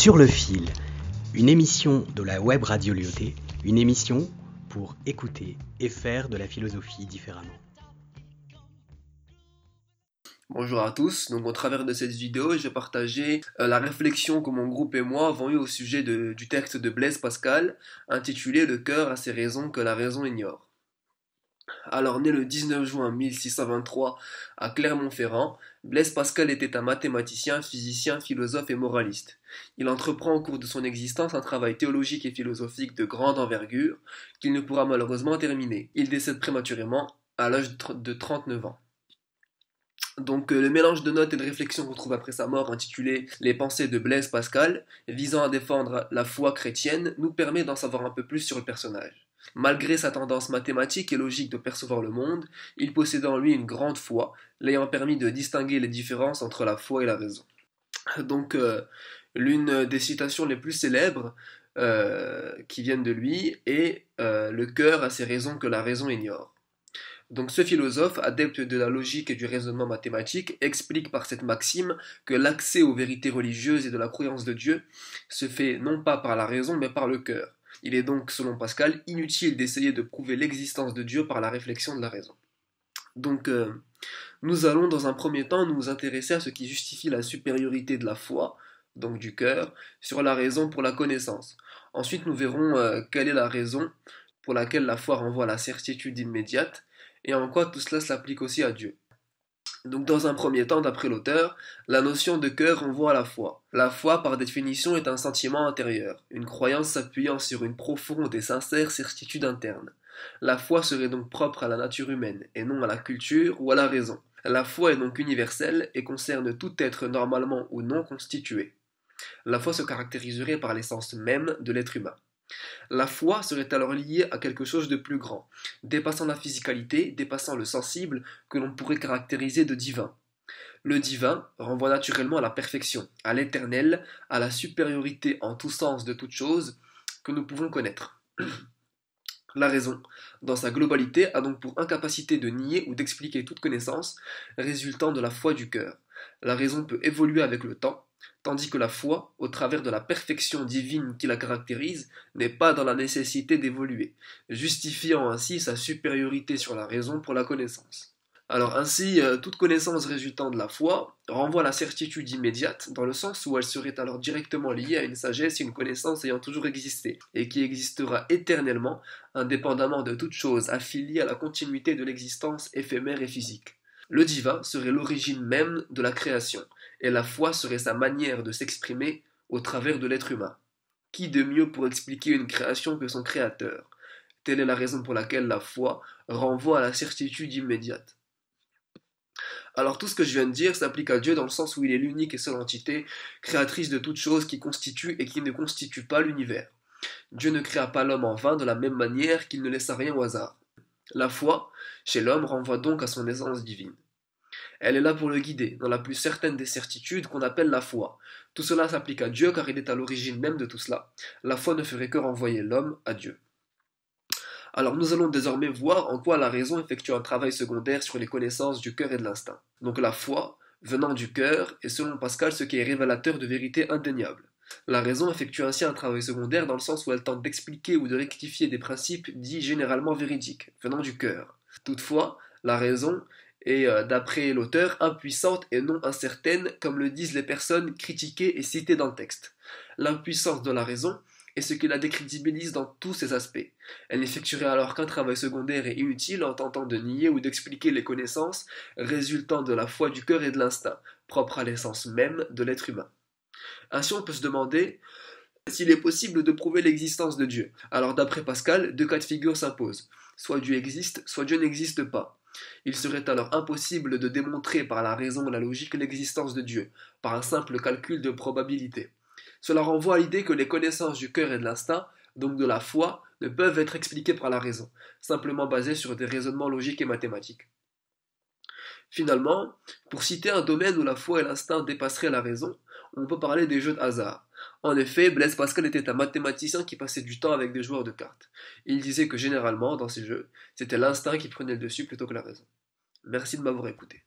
Sur le fil, une émission de la web radio Lyoté, une émission pour écouter et faire de la philosophie différemment. Bonjour à tous, donc au travers de cette vidéo, je vais partager euh, la réflexion que mon groupe et moi avons eue au sujet du texte de Blaise Pascal, intitulé Le cœur a ses raisons que la raison ignore. Alors né le 19 juin 1623 à Clermont-Ferrand, Blaise Pascal était un mathématicien, physicien, philosophe et moraliste. Il entreprend au cours de son existence un travail théologique et philosophique de grande envergure qu'il ne pourra malheureusement terminer. Il décède prématurément à l'âge de 39 ans. Donc euh, le mélange de notes et de réflexions qu'on trouve après sa mort intitulé Les pensées de Blaise Pascal, visant à défendre la foi chrétienne, nous permet d'en savoir un peu plus sur le personnage. Malgré sa tendance mathématique et logique de percevoir le monde, il possédait en lui une grande foi, l'ayant permis de distinguer les différences entre la foi et la raison. Donc, euh, l'une des citations les plus célèbres euh, qui viennent de lui est euh, Le cœur a ses raisons que la raison ignore. Donc ce philosophe, adepte de la logique et du raisonnement mathématique, explique par cette maxime que l'accès aux vérités religieuses et de la croyance de Dieu se fait non pas par la raison mais par le cœur. Il est donc, selon Pascal, inutile d'essayer de prouver l'existence de Dieu par la réflexion de la raison. Donc, euh, nous allons dans un premier temps nous intéresser à ce qui justifie la supériorité de la foi, donc du cœur, sur la raison pour la connaissance. Ensuite, nous verrons euh, quelle est la raison pour laquelle la foi renvoie à la certitude immédiate, et en quoi tout cela s'applique aussi à Dieu. Donc dans un premier temps, d'après l'auteur, la notion de cœur renvoie à la foi. La foi, par définition, est un sentiment intérieur, une croyance s'appuyant sur une profonde et sincère certitude interne. La foi serait donc propre à la nature humaine, et non à la culture ou à la raison. La foi est donc universelle et concerne tout être normalement ou non constitué. La foi se caractériserait par l'essence même de l'être humain. La foi serait alors liée à quelque chose de plus grand, dépassant la physicalité, dépassant le sensible, que l'on pourrait caractériser de divin. Le divin renvoie naturellement à la perfection, à l'éternel, à la supériorité en tout sens de toute chose que nous pouvons connaître. La raison, dans sa globalité, a donc pour incapacité de nier ou d'expliquer toute connaissance résultant de la foi du cœur. La raison peut évoluer avec le temps, tandis que la foi, au travers de la perfection divine qui la caractérise, n'est pas dans la nécessité d'évoluer, justifiant ainsi sa supériorité sur la raison pour la connaissance. Alors ainsi, euh, toute connaissance résultant de la foi renvoie à la certitude immédiate, dans le sens où elle serait alors directement liée à une sagesse et une connaissance ayant toujours existé, et qui existera éternellement, indépendamment de toute chose affiliée à la continuité de l'existence éphémère et physique. Le divin serait l'origine même de la création, et la foi serait sa manière de s'exprimer au travers de l'être humain. Qui de mieux pour expliquer une création que son créateur? Telle est la raison pour laquelle la foi renvoie à la certitude immédiate. Alors tout ce que je viens de dire s'applique à Dieu dans le sens où il est l'unique et seule entité, créatrice de toutes choses qui constitue et qui ne constitue pas l'univers. Dieu ne créa pas l'homme en vain de la même manière qu'il ne laissa rien au hasard. La foi, chez l'homme, renvoie donc à son essence divine. Elle est là pour le guider, dans la plus certaine des certitudes qu'on appelle la foi. Tout cela s'applique à Dieu car il est à l'origine même de tout cela. La foi ne ferait que renvoyer l'homme à Dieu. Alors nous allons désormais voir en quoi la raison effectue un travail secondaire sur les connaissances du cœur et de l'instinct. Donc la foi, venant du cœur, est selon Pascal ce qui est révélateur de vérité indéniable. La raison effectue ainsi un travail secondaire dans le sens où elle tente d'expliquer ou de rectifier des principes dits généralement véridiques, venant du cœur. Toutefois, la raison et euh, d'après l'auteur, impuissante et non incertaine, comme le disent les personnes critiquées et citées dans le texte. L'impuissance de la raison est ce qui la décrédibilise dans tous ses aspects. Elle n'effectuerait alors qu'un travail secondaire et inutile en tentant de nier ou d'expliquer les connaissances résultant de la foi du cœur et de l'instinct, propre à l'essence même de l'être humain. Ainsi on peut se demander s'il est possible de prouver l'existence de Dieu. Alors d'après Pascal, deux cas de figure s'imposent. Soit Dieu existe, soit Dieu n'existe pas. Il serait alors impossible de démontrer par la raison et la logique l'existence de Dieu, par un simple calcul de probabilité. Cela renvoie à l'idée que les connaissances du cœur et de l'instinct, donc de la foi, ne peuvent être expliquées par la raison, simplement basées sur des raisonnements logiques et mathématiques. Finalement, pour citer un domaine où la foi et l'instinct dépasseraient la raison, on peut parler des jeux de hasard. En effet, Blaise Pascal était un mathématicien qui passait du temps avec des joueurs de cartes. Il disait que généralement, dans ces jeux, c'était l'instinct qui prenait le dessus plutôt que la raison. Merci de m'avoir écouté.